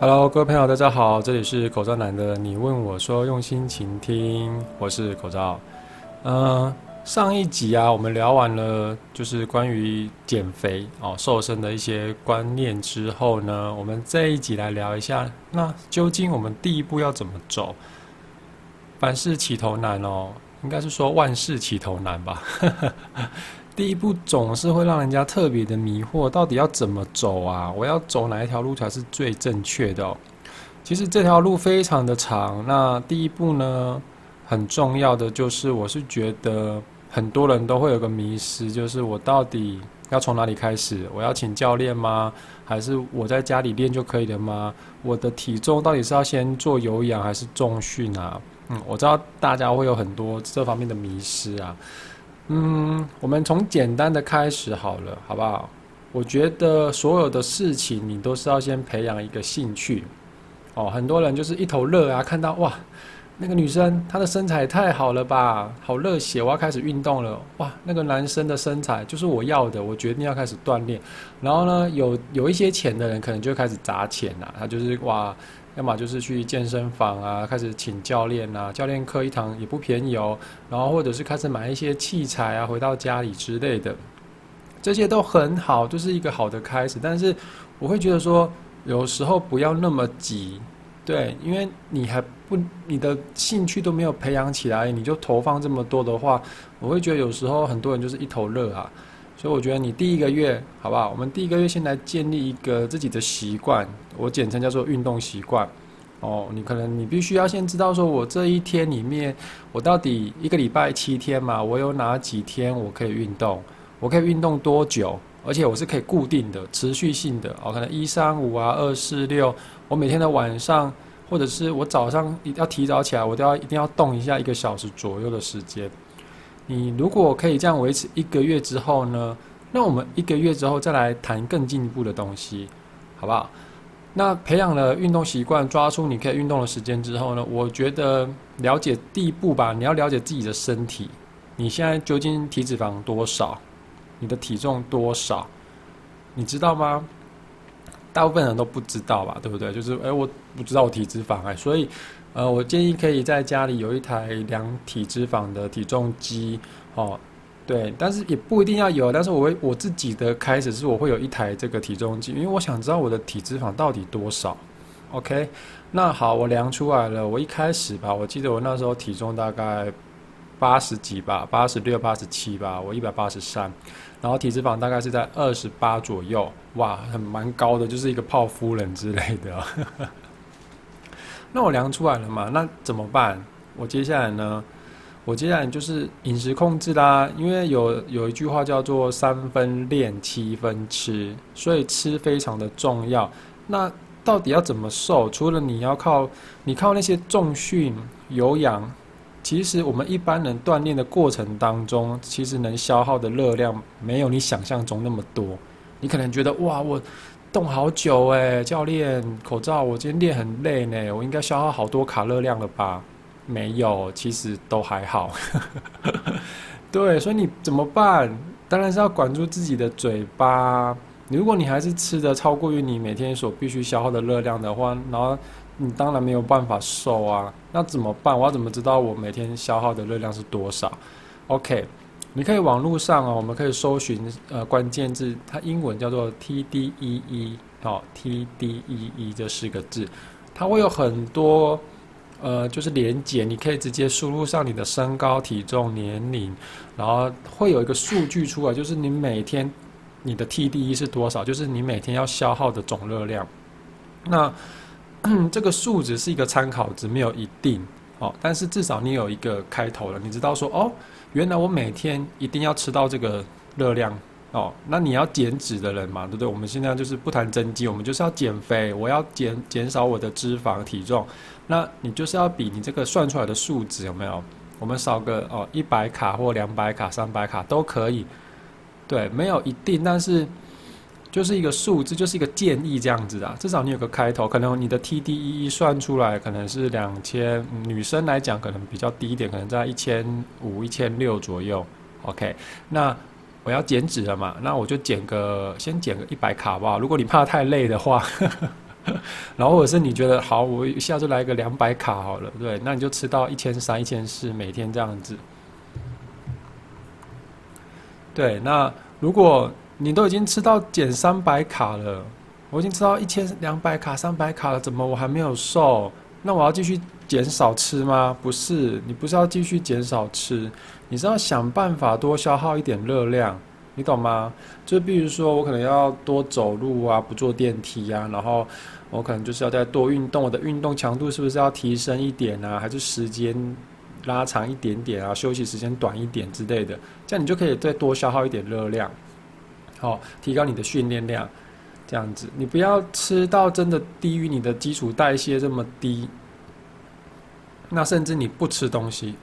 Hello，各位朋友，大家好，这里是口罩男的。你问我说，用心倾听，我是口罩。嗯，上一集啊，我们聊完了就是关于减肥哦、瘦身的一些观念之后呢，我们这一集来聊一下，那究竟我们第一步要怎么走？凡事起头难哦，应该是说万事起头难吧。第一步总是会让人家特别的迷惑，到底要怎么走啊？我要走哪一条路才是最正确的？其实这条路非常的长。那第一步呢，很重要的就是，我是觉得很多人都会有个迷失，就是我到底要从哪里开始？我要请教练吗？还是我在家里练就可以了吗？我的体重到底是要先做有氧还是重训啊？嗯，我知道大家会有很多这方面的迷失啊。嗯，我们从简单的开始好了，好不好？我觉得所有的事情你都是要先培养一个兴趣。哦，很多人就是一头热啊，看到哇，那个女生她的身材太好了吧，好热血，我要开始运动了。哇，那个男生的身材就是我要的，我决定要开始锻炼。然后呢，有有一些钱的人可能就开始砸钱呐，他就是哇。要么就是去健身房啊，开始请教练啊，教练课一堂也不便宜哦。然后或者是开始买一些器材啊，回到家里之类的，这些都很好，就是一个好的开始。但是我会觉得说，有时候不要那么急，对，因为你还不你的兴趣都没有培养起来，你就投放这么多的话，我会觉得有时候很多人就是一头热啊。所以我觉得你第一个月，好不好？我们第一个月先来建立一个自己的习惯，我简称叫做运动习惯。哦，你可能你必须要先知道说，我这一天里面，我到底一个礼拜七天嘛，我有哪几天我可以运动？我可以运动多久？而且我是可以固定的、持续性的。哦，可能一三五啊，二四六，我每天的晚上，或者是我早上一定要提早起来，我都要一定要动一下一个小时左右的时间。你如果可以这样维持一个月之后呢？那我们一个月之后再来谈更进一步的东西，好不好？那培养了运动习惯，抓出你可以运动的时间之后呢？我觉得了解第一步吧，你要了解自己的身体，你现在究竟体脂肪多少？你的体重多少？你知道吗？大部分人都不知道吧，对不对？就是哎，我不知道我体脂肪哎，所以。呃，我建议可以在家里有一台量体脂肪的体重机，哦，对，但是也不一定要有。但是我会我自己的开始是我会有一台这个体重机，因为我想知道我的体脂肪到底多少。OK，那好，我量出来了。我一开始吧，我记得我那时候体重大概八十几吧，八十六、八十七吧，我一百八十三，然后体脂肪大概是在二十八左右，哇，很蛮高的，就是一个泡芙人之类的。那我量出来了嘛？那怎么办？我接下来呢？我接下来就是饮食控制啦。因为有有一句话叫做“三分练，七分吃”，所以吃非常的重要。那到底要怎么瘦？除了你要靠你靠那些重训、有氧，其实我们一般人锻炼的过程当中，其实能消耗的热量没有你想象中那么多。你可能觉得哇，我。动好久哎，教练，口罩，我今天练很累呢，我应该消耗好多卡热量了吧？没有，其实都还好。对，所以你怎么办？当然是要管住自己的嘴巴。如果你还是吃的超过于你每天所必须消耗的热量的话，然后你当然没有办法瘦啊。那怎么办？我要怎么知道我每天消耗的热量是多少？OK。你可以网络上啊，我们可以搜寻呃关键字，它英文叫做 TDEE 哦，TDEE 这四个字，它会有很多呃就是连接，你可以直接输入上你的身高、体重、年龄，然后会有一个数据出来，就是你每天你的 TDE 是多少，就是你每天要消耗的总热量。那这个数值是一个参考值，没有一定哦，但是至少你有一个开头了，你知道说哦。原来我每天一定要吃到这个热量哦，那你要减脂的人嘛，对不对？我们现在就是不谈增肌，我们就是要减肥，我要减减少我的脂肪体重，那你就是要比你这个算出来的数值有没有？我们少个哦一百卡或两百卡、三百卡都可以，对，没有一定，但是。就是一个数字，就是一个建议这样子啊。至少你有个开头，可能你的 TDE 算出来可能是两千，女生来讲可能比较低一点，可能在一千五、一千六左右。OK，那我要减脂了嘛？那我就减个先减个一百卡吧。如果你怕太累的话，然后或者是你觉得好，我一下就来个两百卡好了，对，那你就吃到一千三、一千四每天这样子。对，那如果你都已经吃到减三百卡了，我已经吃到一千两百卡、三百卡了，怎么我还没有瘦？那我要继续减少吃吗？不是，你不是要继续减少吃，你是要想办法多消耗一点热量，你懂吗？就比如说我可能要多走路啊，不坐电梯啊，然后我可能就是要再多运动，我的运动强度是不是要提升一点啊？还是时间拉长一点点啊？休息时间短一点之类的，这样你就可以再多消耗一点热量，好，提高你的训练量。这样子，你不要吃到真的低于你的基础代谢这么低，那甚至你不吃东西，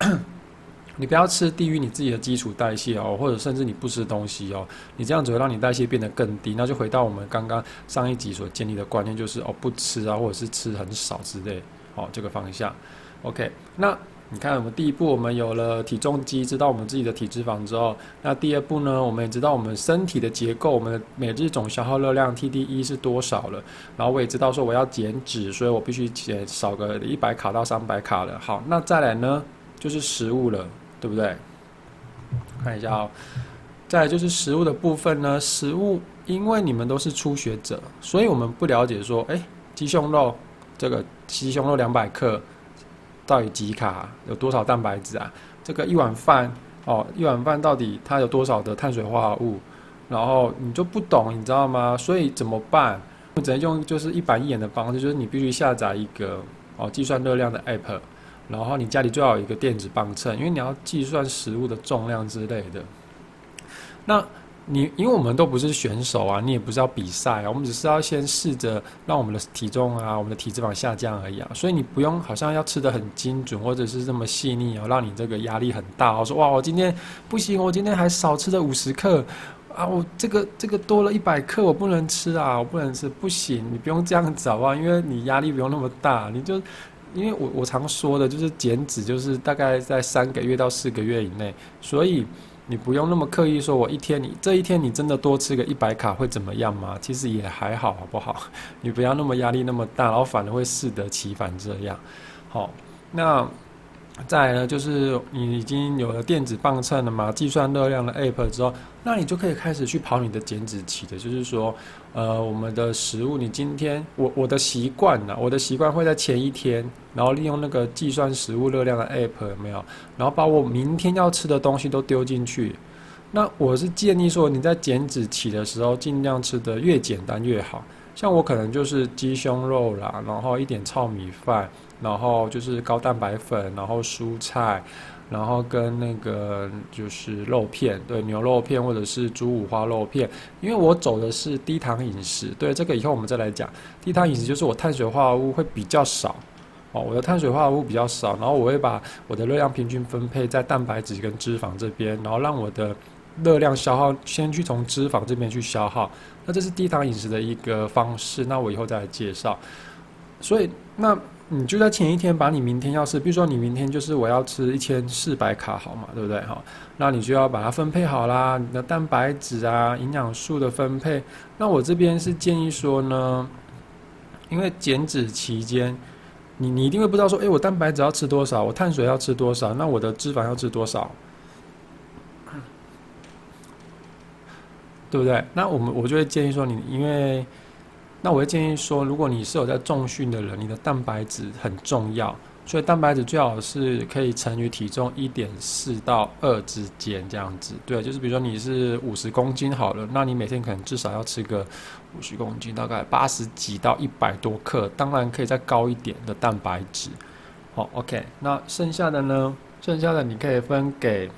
你不要吃低于你自己的基础代谢哦，或者甚至你不吃东西哦，你这样子会让你代谢变得更低，那就回到我们刚刚上一集所建立的观念，就是哦不吃啊，或者是吃很少之类，哦这个方向，OK，那。你看，我们第一步，我们有了体重机，知道我们自己的体脂肪之后，那第二步呢，我们也知道我们身体的结构，我们的每日总消耗热量 TDE 是多少了。然后我也知道说我要减脂，所以我必须减少个一百卡到三百卡了。好，那再来呢，就是食物了，对不对？看一下哦，再来就是食物的部分呢，食物因为你们都是初学者，所以我们不了解说，哎，鸡胸肉这个鸡胸肉两百克。到底几卡？有多少蛋白质啊？这个一碗饭哦，一碗饭到底它有多少的碳水化合物？然后你就不懂，你知道吗？所以怎么办？我只能用就是一板一眼的方式，就是你必须下载一个哦计算热量的 app，然后你家里最好有一个电子磅秤，因为你要计算食物的重量之类的。那。你因为我们都不是选手啊，你也不是要比赛啊，我们只是要先试着让我们的体重啊，我们的体脂肪下降而已啊，所以你不用好像要吃的很精准或者是这么细腻哦，让你这个压力很大。我说哇，我今天不行，我今天还少吃了五十克啊，我这个这个多了一百克，我不能吃啊，我不能吃，不行，你不用这样子好不好？因为你压力不用那么大，你就因为我我常说的就是减脂就是大概在三个月到四个月以内，所以。你不用那么刻意说，我一天你这一天你真的多吃个一百卡会怎么样吗？其实也还好，好不好？你不要那么压力那么大，然后反而会适得其反这样。好，那。再来呢，就是你已经有了电子磅秤了嘛，计算热量的 app 之后，那你就可以开始去跑你的减脂期的。就是说，呃，我们的食物，你今天我我的习惯呢，我的习惯会在前一天，然后利用那个计算食物热量的 app 有没有？然后把我明天要吃的东西都丢进去。那我是建议说，你在减脂期的时候，尽量吃的越简单越好。像我可能就是鸡胸肉啦，然后一点糙米饭。然后就是高蛋白粉，然后蔬菜，然后跟那个就是肉片，对牛肉片或者是猪五花肉片。因为我走的是低糖饮食，对这个以后我们再来讲。低糖饮食就是我碳水化合物会比较少，哦，我的碳水化合物比较少，然后我会把我的热量平均分配在蛋白质跟脂肪这边，然后让我的热量消耗先去从脂肪这边去消耗。那这是低糖饮食的一个方式，那我以后再来介绍。所以那。你就在前一天把你明天要吃，比如说你明天就是我要吃一千四百卡，好嘛，对不对？哈，那你就要把它分配好啦，你的蛋白质啊、营养素的分配。那我这边是建议说呢，因为减脂期间，你你一定会不知道说，哎，我蛋白质要吃多少，我碳水要吃多少，那我的脂肪要吃多少，对不对？那我们我就会建议说，你因为。那我会建议说，如果你是有在重训的人，你的蛋白质很重要，所以蛋白质最好是可以乘于体重一点四到二之间这样子。对，就是比如说你是五十公斤好了，那你每天可能至少要吃个五十公斤，大概八十几到一百多克，当然可以再高一点的蛋白质。好，OK，那剩下的呢？剩下的你可以分给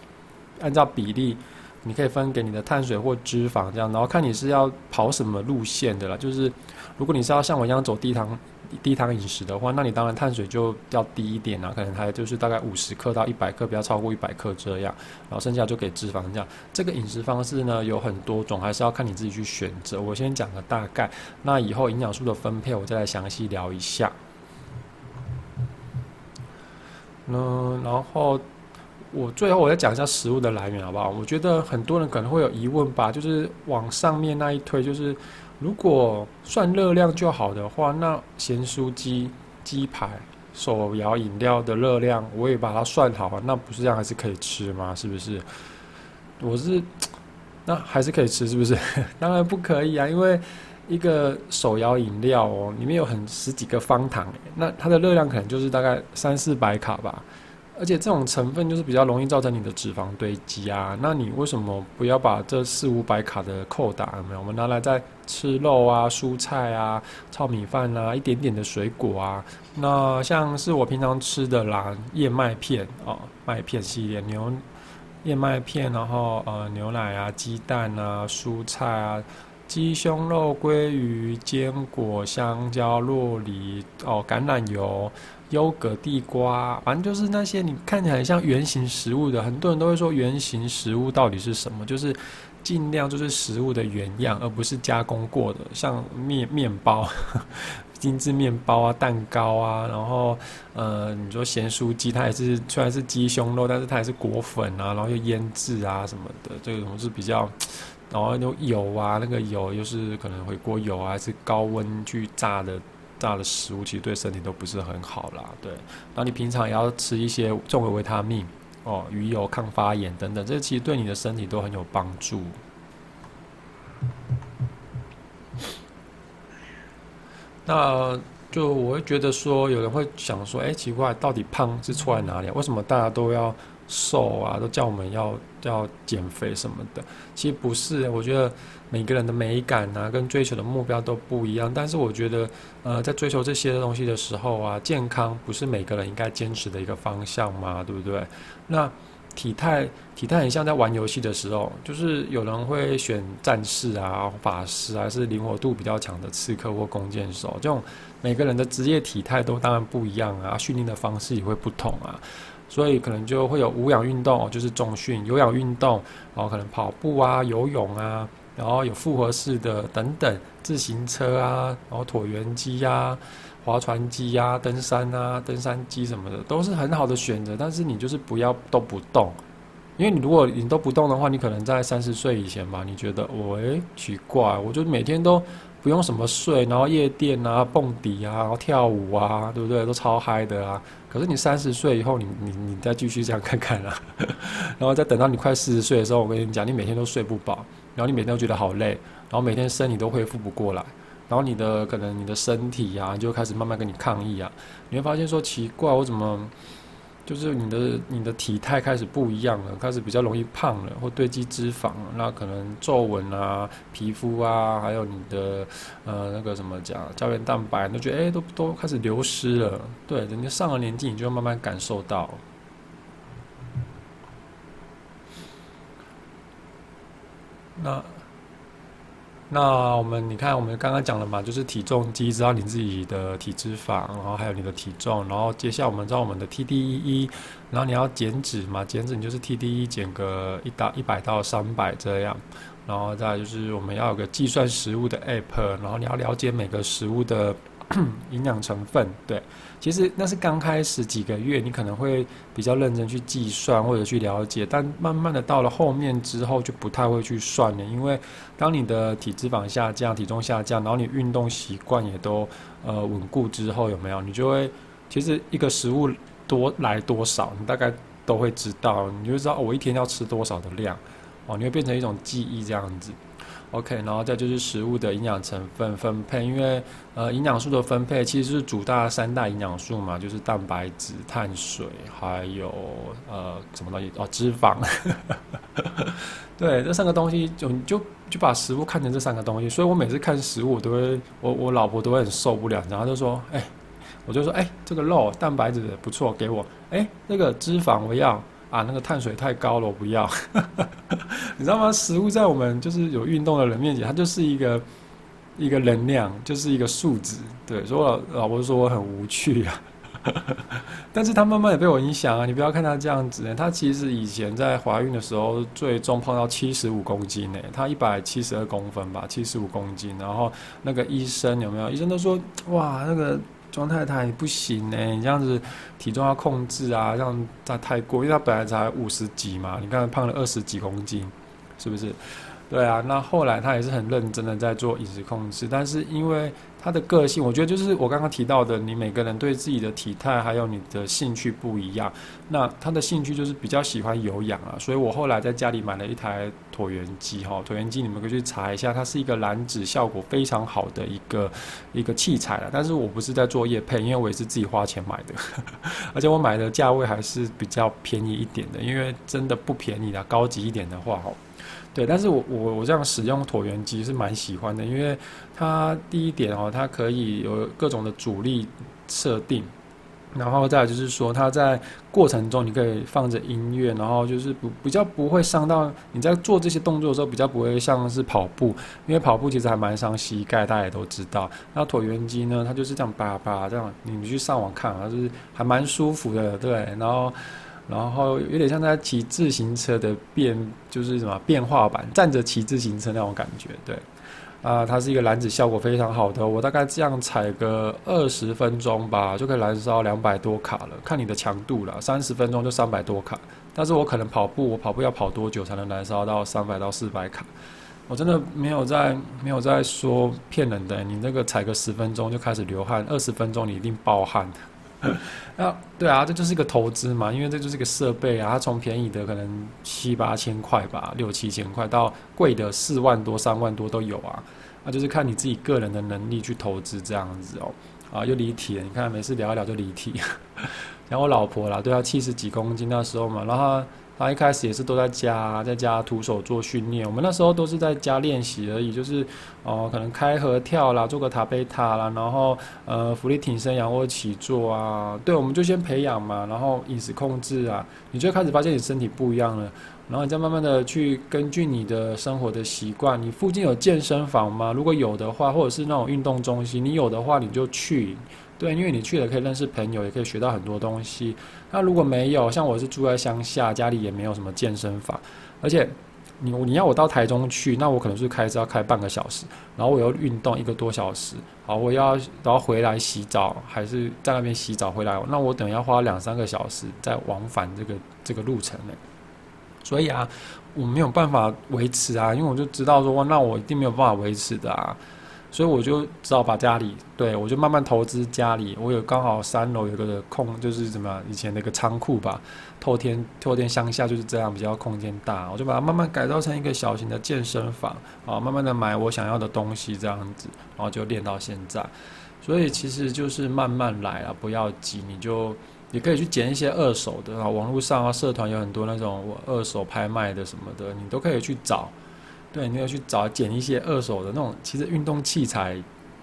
按照比例。你可以分给你的碳水或脂肪这样，然后看你是要跑什么路线的啦。就是如果你是要像我一样走低糖低糖饮食的话，那你当然碳水就要低一点啊，可能还就是大概五十克到一百克，不要超过一百克这样。然后剩下就给脂肪这样。这个饮食方式呢有很多种，还是要看你自己去选择。我先讲个大概，那以后营养素的分配我再来详细聊一下。嗯，然后。我最后我再讲一下食物的来源好不好？我觉得很多人可能会有疑问吧，就是往上面那一推，就是如果算热量就好的话，那咸酥鸡、鸡排、手摇饮料的热量我也把它算好了，那不是这样还是可以吃吗？是不是？我是 那还是可以吃，是不是？当然不可以啊，因为一个手摇饮料哦，里面有很十几个方糖，那它的热量可能就是大概三四百卡吧。而且这种成分就是比较容易造成你的脂肪堆积啊，那你为什么不要把这四五百卡的扣打有没有？我们拿来在吃肉啊、蔬菜啊、炒米饭啊、一点点的水果啊，那像是我平常吃的啦，燕麦片啊、麦片系列牛燕麦片，然后呃牛奶啊、鸡蛋啊、蔬菜啊、鸡胸肉、鲑鱼、坚果、香蕉、洛梨哦、橄榄油。优格、地瓜，反正就是那些你看起来像圆形食物的，很多人都会说圆形食物到底是什么？就是尽量就是食物的原样，而不是加工过的，像面面包、精致面包啊、蛋糕啊，然后呃，你说咸酥鸡，它也是虽然是鸡胸肉，但是它也是裹粉啊，然后又腌制啊什么的，这种是比较，然后有油啊，那个油又是可能回锅油啊，是高温去炸的。炸的食物其实对身体都不是很好啦，对。然后你平常也要吃一些重的维他命哦，鱼油、抗发炎等等，这其实对你的身体都很有帮助。那就我会觉得说，有人会想说，哎，奇怪，到底胖是错在哪里？为什么大家都要？瘦啊，都叫我们要要减肥什么的，其实不是。我觉得每个人的美感啊，跟追求的目标都不一样。但是我觉得，呃，在追求这些东西的时候啊，健康不是每个人应该坚持的一个方向吗？对不对？那体态体态很像在玩游戏的时候，就是有人会选战士啊、法师，还是灵活度比较强的刺客或弓箭手。这种每个人的职业体态都当然不一样啊，训练的方式也会不同啊。所以可能就会有无氧运动，就是重训；有氧运动，然后可能跑步啊、游泳啊，然后有复合式的等等，自行车啊，然后椭圆机啊、划船机啊、登山啊、登山机什么的，都是很好的选择。但是你就是不要都不动，因为你如果你都不动的话，你可能在三十岁以前吧，你觉得喂奇怪，我就每天都不用什么睡，然后夜店啊、蹦迪啊、然后跳舞啊，对不对？都超嗨的啊。可是你三十岁以后，你你你再继续这样看看啦，然后再等到你快四十岁的时候，我跟你讲，你每天都睡不饱，然后你每天都觉得好累，然后每天身体都恢复不过来，然后你的可能你的身体呀就开始慢慢跟你抗议啊，你会发现说奇怪，我怎么？就是你的你的体态开始不一样了，开始比较容易胖了，或堆积脂肪，那可能皱纹啊、皮肤啊，还有你的呃那个什么讲胶原蛋白，都觉得哎都都开始流失了。对，人家上了年纪，你就慢慢感受到。那。那我们你看，我们刚刚讲了嘛，就是体重机知道你自己的体脂肪，然后还有你的体重，然后接下来我们知道我们的 TDEE，然后你要减脂嘛，减脂你就是 TDEE 减个一到一百到三百这样，然后再就是我们要有个计算食物的 app，然后你要了解每个食物的 营养成分，对。其实那是刚开始几个月，你可能会比较认真去计算或者去了解，但慢慢的到了后面之后就不太会去算了，因为当你的体脂肪下降、体重下降，然后你运动习惯也都呃稳固之后，有没有？你就会其实一个食物多来多少，你大概都会知道，你就知道我一天要吃多少的量，哦，你会变成一种记忆这样子。OK，然后再就是食物的营养成分分配，因为呃营养素的分配其实是主大三大营养素嘛，就是蛋白质、碳水，还有呃什么东西哦脂肪。对，这三个东西就就就把食物看成这三个东西，所以我每次看食物，都会我我老婆都会很受不了，然后就说，哎，我就说，哎，这个肉蛋白质不错，给我，哎，那个脂肪我要。啊，那个碳水太高了，我不要。你知道吗？食物在我们就是有运动的人面前，它就是一个一个能量，就是一个数值。对，所以我老婆说我很无趣啊。但是她慢慢也被我影响啊。你不要看她这样子，她其实以前在怀孕的时候最重胖到七十五公斤呢。她一百七十二公分吧，七十五公斤。然后那个医生有没有？医生都说哇，那个。庄太太，不行呢，你这样子体重要控制啊，这样太过，因为他本来才五十几嘛，你看胖了二十几公斤，是不是？对啊，那后来他也是很认真的在做饮食控制，但是因为他的个性，我觉得就是我刚刚提到的，你每个人对自己的体态还有你的兴趣不一样。那他的兴趣就是比较喜欢有氧啊，所以我后来在家里买了一台椭圆机哈，椭圆机你们可以去查一下，它是一个燃脂效果非常好的一个一个器材了。但是我不是在做业配，因为我也是自己花钱买的，而且我买的价位还是比较便宜一点的，因为真的不便宜的，高级一点的话哈。对，但是我我我这样使用椭圆机是蛮喜欢的，因为它第一点哦，它可以有各种的阻力设定，然后再就是说，它在过程中你可以放着音乐，然后就是不比较不会伤到你在做这些动作的时候，比较不会像是跑步，因为跑步其实还蛮伤膝盖，大家也都知道。那椭圆机呢，它就是这样叭叭这样，你们去上网看，啊就是还蛮舒服的，对，然后。然后有点像在骑自行车的变，就是什么变化版，站着骑自行车那种感觉，对，啊，它是一个燃脂效果非常好的，我大概这样踩个二十分钟吧，就可以燃烧两百多卡了，看你的强度了，三十分钟就三百多卡，但是我可能跑步，我跑步要跑多久才能燃烧到三百到四百卡？我真的没有在没有在说骗人的，你那个踩个十分钟就开始流汗，二十分钟你一定爆汗。啊对啊，这就是一个投资嘛，因为这就是一个设备啊，它从便宜的可能七八千块吧，六七千块到贵的四万多、三万多都有啊，那就是看你自己个人的能力去投资这样子哦。啊，又离题了，你看每次聊一聊就离题。像我老婆啦，对她七十几公斤那时候嘛，然后。他一开始也是都在家，在家徒手做训练。我们那时候都是在家练习而已，就是哦，可能开合跳啦，做个塔贝塔啦，然后呃，浮力挺身、仰卧起坐啊。对，我们就先培养嘛，然后饮食控制啊，你就开始发现你身体不一样了，然后你再慢慢的去根据你的生活的习惯，你附近有健身房吗？如果有的话，或者是那种运动中心，你有的话你就去。对，因为你去了可以认识朋友，也可以学到很多东西。那如果没有，像我是住在乡下，家里也没有什么健身房，而且你你要我到台中去，那我可能是开车要开半个小时，然后我要运动一个多小时，好，我要然后回来洗澡，还是在那边洗澡回来，那我等要花两三个小时在往返这个这个路程呢。所以啊，我没有办法维持啊，因为我就知道说，那我一定没有办法维持的啊。所以我就只好把家里，对我就慢慢投资家里。我有刚好三楼有个空，就是什么以前那个仓库吧，透天透天乡下就是这样，比较空间大，我就把它慢慢改造成一个小型的健身房啊，慢慢的买我想要的东西这样子，然后就练到现在。所以其实就是慢慢来啊，不要急，你就也可以去捡一些二手的啊，网络上啊，社团有很多那种二手拍卖的什么的，你都可以去找。对，你要去找捡一些二手的那种，其实运动器材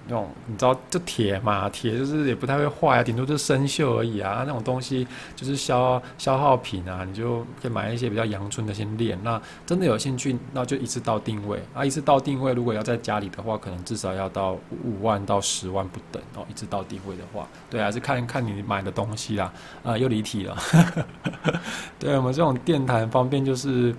那种，你知道，就铁嘛，铁就是也不太会坏啊，顶多就是生锈而已啊。那种东西就是消消耗品啊，你就可以买一些比较阳春的先练。那真的有兴趣，那就一次到定位啊，一次到定位。如果要在家里的话，可能至少要到五万到十万不等哦。一次到定位的话，对，还是看看你买的东西啦。啊，又离题了。对我们这种电台方便，就是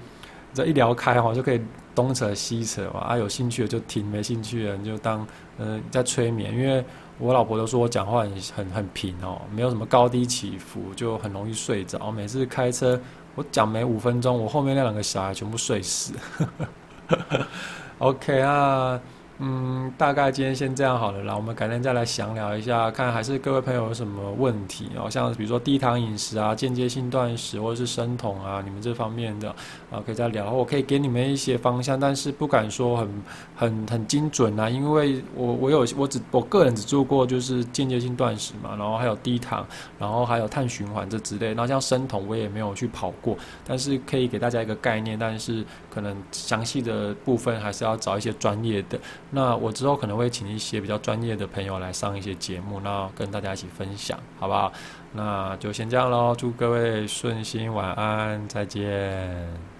这一聊开哈就可以。东扯西扯嘛，啊，有兴趣的就听，没兴趣的就当嗯在催眠。因为我老婆都说我讲话很很很平哦，没有什么高低起伏，就很容易睡着。每次开车我讲没五分钟，我后面那两个小孩全部睡死。OK 啊。嗯，大概今天先这样好了啦。我们改天再来详聊一下，看还是各位朋友有什么问题哦，像比如说低糖饮食啊、间接性断食或者是生酮啊，你们这方面的啊，可以再聊。我可以给你们一些方向，但是不敢说很很很精准啊，因为我我有我只我个人只做过就是间接性断食嘛，然后还有低糖，然后还有碳循环这之类。然后像生酮我也没有去跑过，但是可以给大家一个概念，但是可能详细的部分还是要找一些专业的。那我之后可能会请一些比较专业的朋友来上一些节目，那跟大家一起分享，好不好？那就先这样喽，祝各位顺心，晚安，再见。